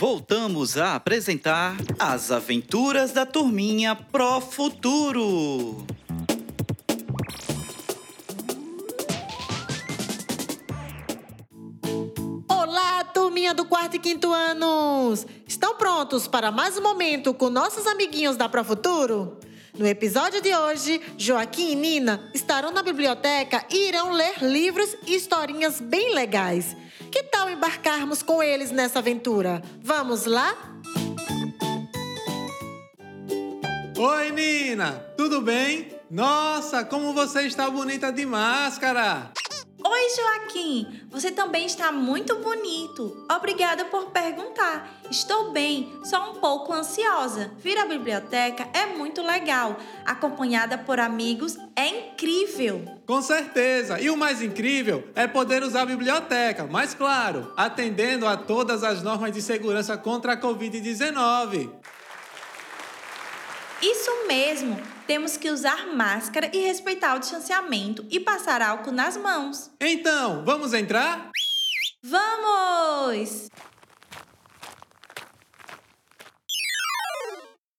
voltamos a apresentar As Aventuras da Turminha Pro Futuro. Olá, turminha do quarto e quinto anos! Estão prontos para mais um momento com nossos amiguinhos da Pro Futuro? No episódio de hoje, Joaquim e Nina estarão na biblioteca e irão ler livros e historinhas bem legais. Que embarcarmos com eles nessa aventura? Vamos lá? Oi, Nina! Tudo bem? Nossa, como você está bonita de máscara! Oi, Joaquim! Você também está muito bonito. Obrigada por perguntar. Estou bem, só um pouco ansiosa. Vir à biblioteca é muito legal. Acompanhada por amigos é incrível. Com certeza! E o mais incrível é poder usar a biblioteca, mas claro, atendendo a todas as normas de segurança contra a Covid-19. Isso mesmo! Temos que usar máscara e respeitar o distanciamento e passar álcool nas mãos. Então, vamos entrar? Vamos!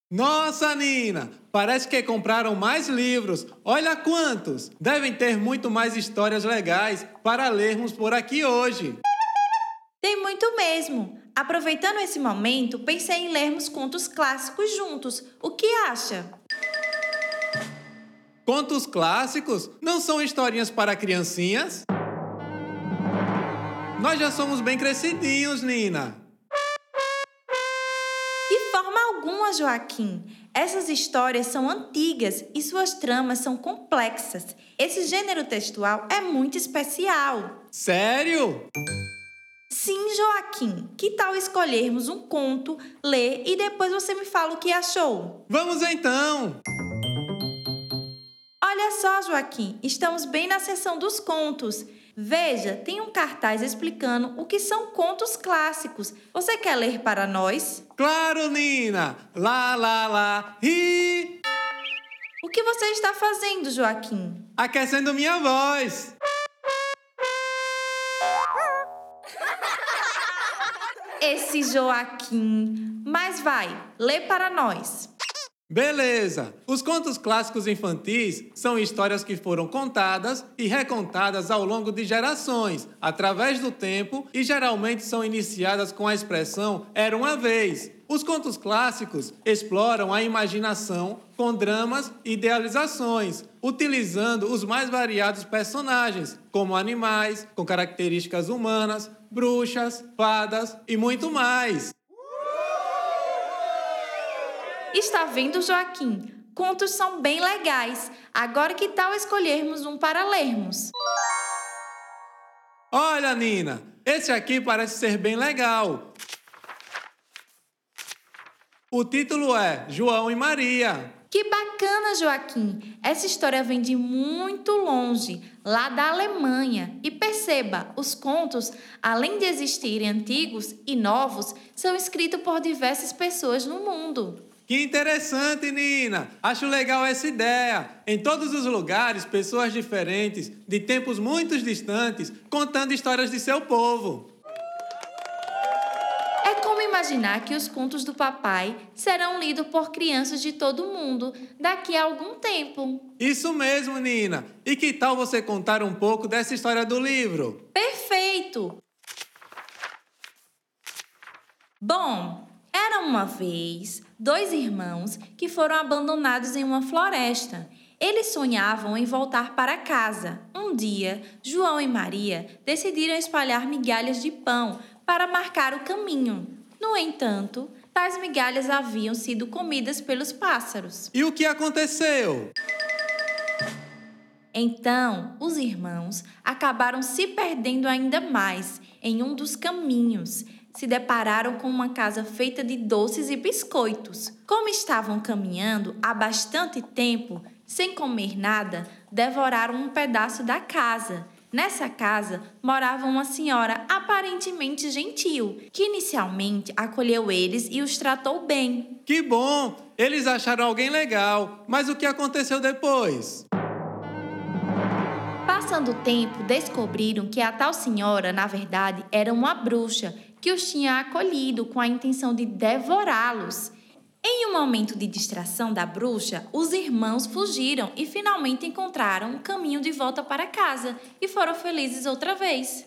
Nossa, Nina! Parece que compraram mais livros. Olha quantos! Devem ter muito mais histórias legais para lermos por aqui hoje. Tem muito mesmo. Aproveitando esse momento, pensei em lermos contos clássicos juntos. O que acha? Contos clássicos não são historinhas para criancinhas? Nós já somos bem crescidinhos, Nina. De forma alguma, Joaquim. Essas histórias são antigas e suas tramas são complexas. Esse gênero textual é muito especial. Sério? Sim, Joaquim. Que tal escolhermos um conto, ler e depois você me fala o que achou? Vamos então! Olha só, Joaquim, estamos bem na seção dos contos. Veja, tem um cartaz explicando o que são contos clássicos. Você quer ler para nós? Claro, Nina! Lá, lá, lá, ri! O que você está fazendo, Joaquim? Aquecendo minha voz! Esse Joaquim. Mas vai, lê para nós. Beleza! Os contos clássicos infantis são histórias que foram contadas e recontadas ao longo de gerações, através do tempo, e geralmente são iniciadas com a expressão era uma vez. Os contos clássicos exploram a imaginação com dramas e idealizações, utilizando os mais variados personagens, como animais com características humanas, bruxas, fadas e muito mais. Está vendo, Joaquim? Contos são bem legais. Agora que tal escolhermos um para lermos? Olha, Nina, esse aqui parece ser bem legal. O título é João e Maria. Que bacana, Joaquim! Essa história vem de muito longe, lá da Alemanha. E perceba, os contos, além de existirem antigos e novos, são escritos por diversas pessoas no mundo. Que interessante, Nina! Acho legal essa ideia. Em todos os lugares, pessoas diferentes, de tempos muito distantes, contando histórias de seu povo. É como imaginar que os contos do papai serão lidos por crianças de todo o mundo daqui a algum tempo. Isso mesmo, Nina! E que tal você contar um pouco dessa história do livro? Perfeito! Bom, era uma vez dois irmãos que foram abandonados em uma floresta. Eles sonhavam em voltar para casa. Um dia, João e Maria decidiram espalhar migalhas de pão para marcar o caminho. No entanto, tais migalhas haviam sido comidas pelos pássaros. E o que aconteceu? Então, os irmãos acabaram se perdendo ainda mais em um dos caminhos se depararam com uma casa feita de doces e biscoitos. Como estavam caminhando há bastante tempo, sem comer nada, devoraram um pedaço da casa. Nessa casa morava uma senhora aparentemente gentil, que inicialmente acolheu eles e os tratou bem. Que bom! Eles acharam alguém legal, mas o que aconteceu depois? Passando o tempo, descobriram que a tal senhora, na verdade, era uma bruxa que os tinha acolhido com a intenção de devorá-los. Em um momento de distração da bruxa, os irmãos fugiram e finalmente encontraram o caminho de volta para casa e foram felizes outra vez.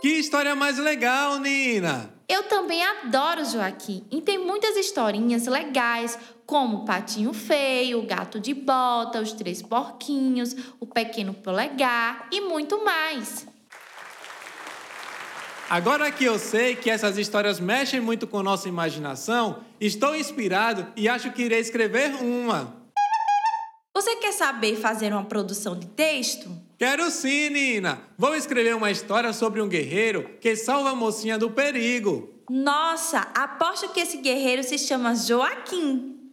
Que história mais legal, Nina! Eu também adoro Joaquim e tem muitas historinhas legais, como o Patinho Feio, o Gato de Bota, os Três Porquinhos, o Pequeno Polegar e muito mais. Agora que eu sei que essas histórias mexem muito com nossa imaginação, estou inspirado e acho que irei escrever uma. Você quer saber fazer uma produção de texto? Quero sim, Nina! Vou escrever uma história sobre um guerreiro que salva a mocinha do perigo. Nossa, aposto que esse guerreiro se chama Joaquim.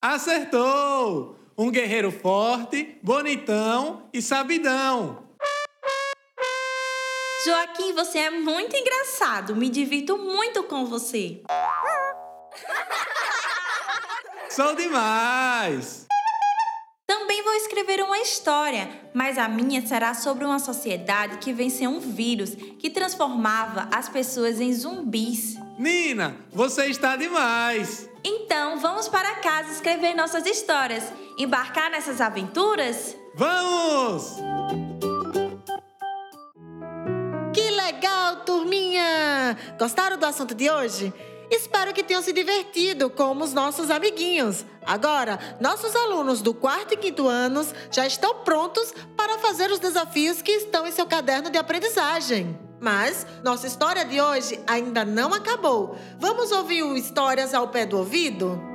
Acertou! Um guerreiro forte, bonitão e sabidão. Joaquim, você é muito engraçado. Me divirto muito com você. Sou demais! Também vou escrever uma história, mas a minha será sobre uma sociedade que venceu um vírus que transformava as pessoas em zumbis. Nina, você está demais! Então, vamos para casa escrever nossas histórias. Embarcar nessas aventuras? Vamos! Gostaram do assunto de hoje? Espero que tenham se divertido como os nossos amiguinhos. Agora, nossos alunos do quarto e quinto anos já estão prontos para fazer os desafios que estão em seu caderno de aprendizagem. Mas nossa história de hoje ainda não acabou. Vamos ouvir o Histórias ao pé do ouvido?